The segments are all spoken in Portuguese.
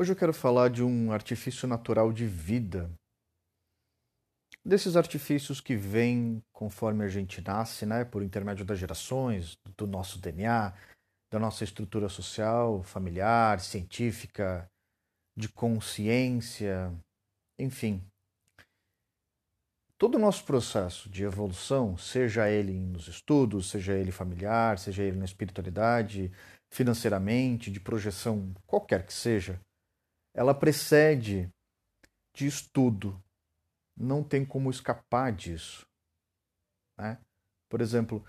Hoje eu quero falar de um artifício natural de vida. Desses artifícios que vêm conforme a gente nasce, né, por intermédio das gerações, do nosso DNA, da nossa estrutura social, familiar, científica, de consciência, enfim. Todo o nosso processo de evolução, seja ele nos estudos, seja ele familiar, seja ele na espiritualidade, financeiramente, de projeção, qualquer que seja, ela precede de estudo. Não tem como escapar disso. Né? Por exemplo,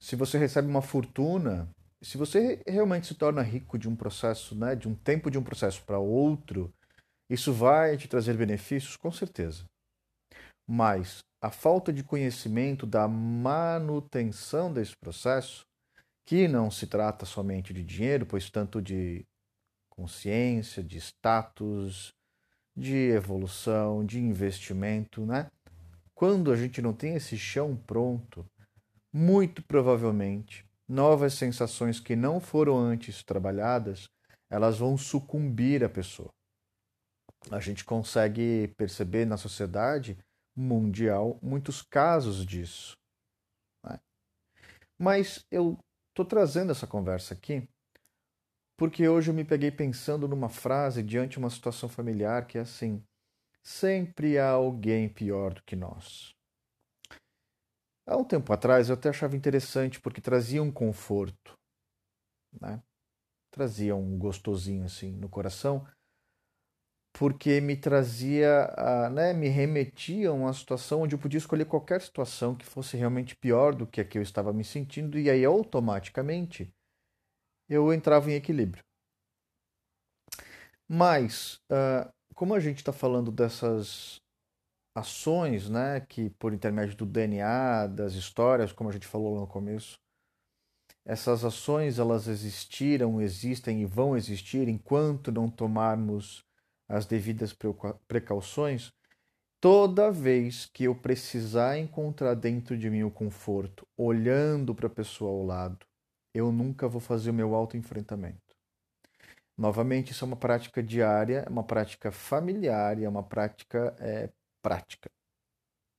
se você recebe uma fortuna, se você realmente se torna rico de um processo, né, de um tempo de um processo para outro, isso vai te trazer benefícios, com certeza. Mas a falta de conhecimento da manutenção desse processo, que não se trata somente de dinheiro, pois tanto de consciência, de status, de evolução, de investimento, né? Quando a gente não tem esse chão pronto, muito provavelmente novas sensações que não foram antes trabalhadas, elas vão sucumbir à pessoa. A gente consegue perceber na sociedade mundial muitos casos disso. Né? Mas eu estou trazendo essa conversa aqui porque hoje eu me peguei pensando numa frase diante de uma situação familiar que é assim: sempre há alguém pior do que nós. Há um tempo atrás eu até achava interessante porque trazia um conforto, né? trazia um gostosinho assim no coração, porque me trazia, né, me remetia a uma situação onde eu podia escolher qualquer situação que fosse realmente pior do que a que eu estava me sentindo, e aí automaticamente eu entrava em equilíbrio. Mas, uh, como a gente está falando dessas ações, né, que por intermédio do DNA, das histórias, como a gente falou lá no começo, essas ações elas existiram, existem e vão existir enquanto não tomarmos as devidas precauções. Toda vez que eu precisar encontrar dentro de mim o conforto, olhando para a pessoa ao lado, eu nunca vou fazer o meu autoenfrentamento. Novamente, isso é uma prática diária, é uma prática familiar é uma prática é, prática.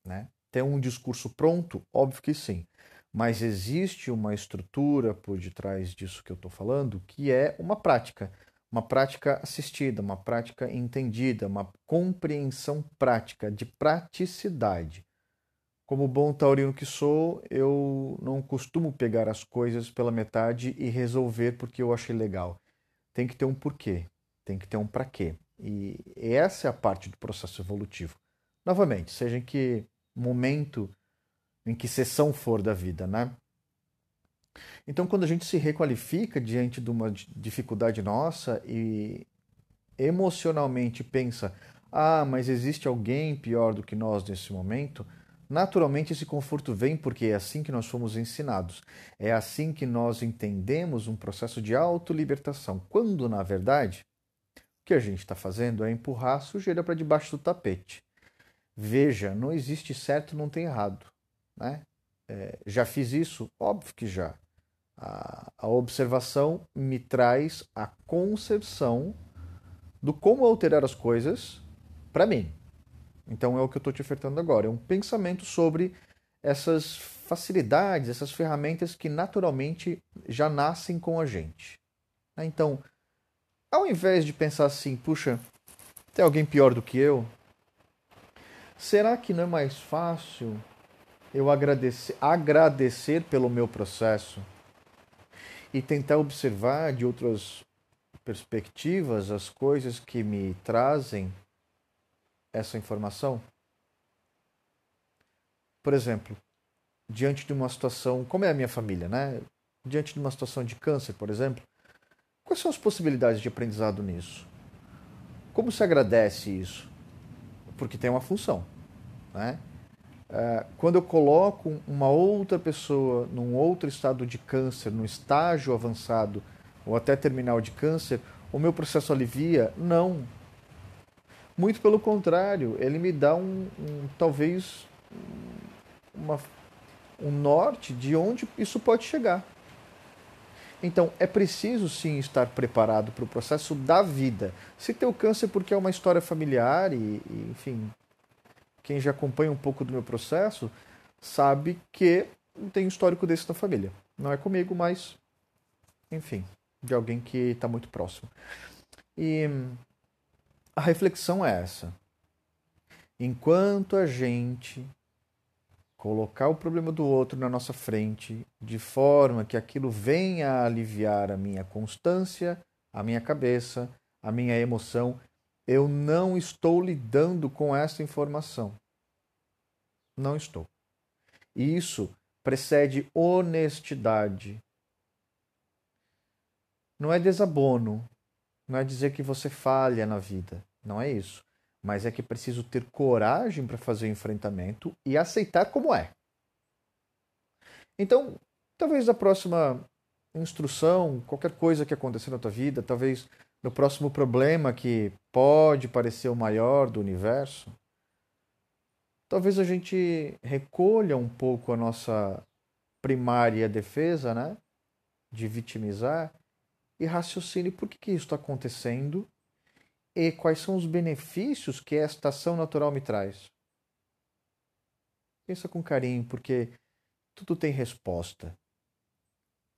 Né? Tem um discurso pronto? Óbvio que sim. Mas existe uma estrutura por detrás disso que eu estou falando que é uma prática. Uma prática assistida, uma prática entendida, uma compreensão prática, de praticidade. Como bom taurino que sou, eu não costumo pegar as coisas pela metade e resolver porque eu achei legal. Tem que ter um porquê, tem que ter um para quê. E essa é a parte do processo evolutivo. Novamente, seja em que momento, em que sessão for da vida, né? Então, quando a gente se requalifica diante de uma dificuldade nossa e emocionalmente pensa: ah, mas existe alguém pior do que nós nesse momento Naturalmente, esse conforto vem porque é assim que nós fomos ensinados. É assim que nós entendemos um processo de autolibertação, quando, na verdade, o que a gente está fazendo é empurrar a sujeira para debaixo do tapete. Veja, não existe certo, não tem errado. Né? É, já fiz isso? Óbvio que já. A, a observação me traz a concepção do como alterar as coisas para mim. Então é o que eu estou te ofertando agora. É um pensamento sobre essas facilidades, essas ferramentas que naturalmente já nascem com a gente. Né? Então, ao invés de pensar assim, puxa, tem alguém pior do que eu? Será que não é mais fácil eu agradecer, agradecer pelo meu processo e tentar observar de outras perspectivas as coisas que me trazem essa informação? Por exemplo, diante de uma situação, como é a minha família, né? Diante de uma situação de câncer, por exemplo, quais são as possibilidades de aprendizado nisso? Como se agradece isso? Porque tem uma função, né? É, quando eu coloco uma outra pessoa num outro estado de câncer, no estágio avançado ou até terminal de câncer, o meu processo alivia? Não, muito pelo contrário, ele me dá um, um talvez uma, um norte de onde isso pode chegar. Então, é preciso sim estar preparado para o processo da vida. Se tem o câncer porque é uma história familiar e, e, enfim, quem já acompanha um pouco do meu processo sabe que tem um histórico desse na família. Não é comigo, mas, enfim, de alguém que está muito próximo. E a reflexão é essa. Enquanto a gente colocar o problema do outro na nossa frente, de forma que aquilo venha a aliviar a minha constância, a minha cabeça, a minha emoção, eu não estou lidando com essa informação. Não estou. E isso precede honestidade. Não é desabono, não é dizer que você falha na vida, não é isso mas é que preciso ter coragem para fazer o enfrentamento e aceitar como é. Então, talvez na próxima instrução, qualquer coisa que acontecer na tua vida, talvez no próximo problema que pode parecer o maior do universo, talvez a gente recolha um pouco a nossa primária defesa, né? De vitimizar e raciocine por que, que isso está acontecendo e quais são os benefícios que esta ação natural me traz. Pensa com carinho, porque tudo tem resposta.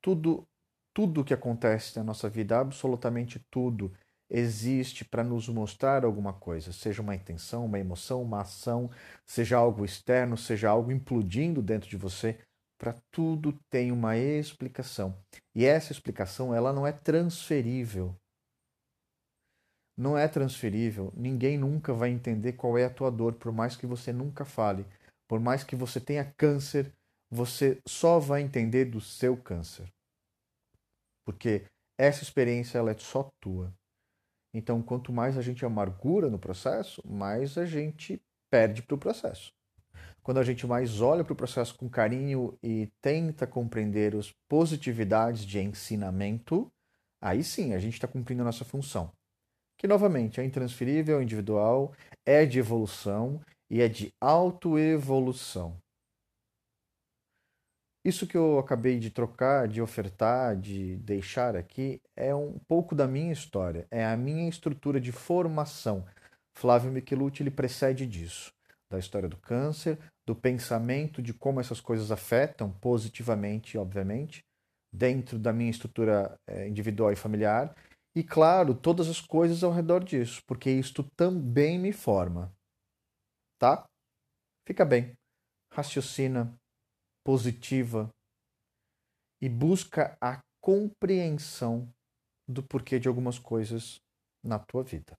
Tudo, tudo que acontece na nossa vida, absolutamente tudo, existe para nos mostrar alguma coisa, seja uma intenção, uma emoção, uma ação, seja algo externo, seja algo implodindo dentro de você, para tudo tem uma explicação. E essa explicação, ela não é transferível não é transferível, ninguém nunca vai entender qual é a tua dor, por mais que você nunca fale, por mais que você tenha câncer, você só vai entender do seu câncer. Porque essa experiência ela é só tua. Então, quanto mais a gente amargura no processo, mais a gente perde para o processo. Quando a gente mais olha para o processo com carinho e tenta compreender as positividades de ensinamento, aí sim a gente está cumprindo a nossa função que novamente é intransferível, é individual, é de evolução e é de autoevolução. Isso que eu acabei de trocar, de ofertar, de deixar aqui, é um pouco da minha história, é a minha estrutura de formação. Flávio Michelucci ele precede disso, da história do câncer, do pensamento de como essas coisas afetam positivamente, obviamente, dentro da minha estrutura eh, individual e familiar, e, claro, todas as coisas ao redor disso, porque isto também me forma. Tá? Fica bem. Raciocina, positiva e busca a compreensão do porquê de algumas coisas na tua vida.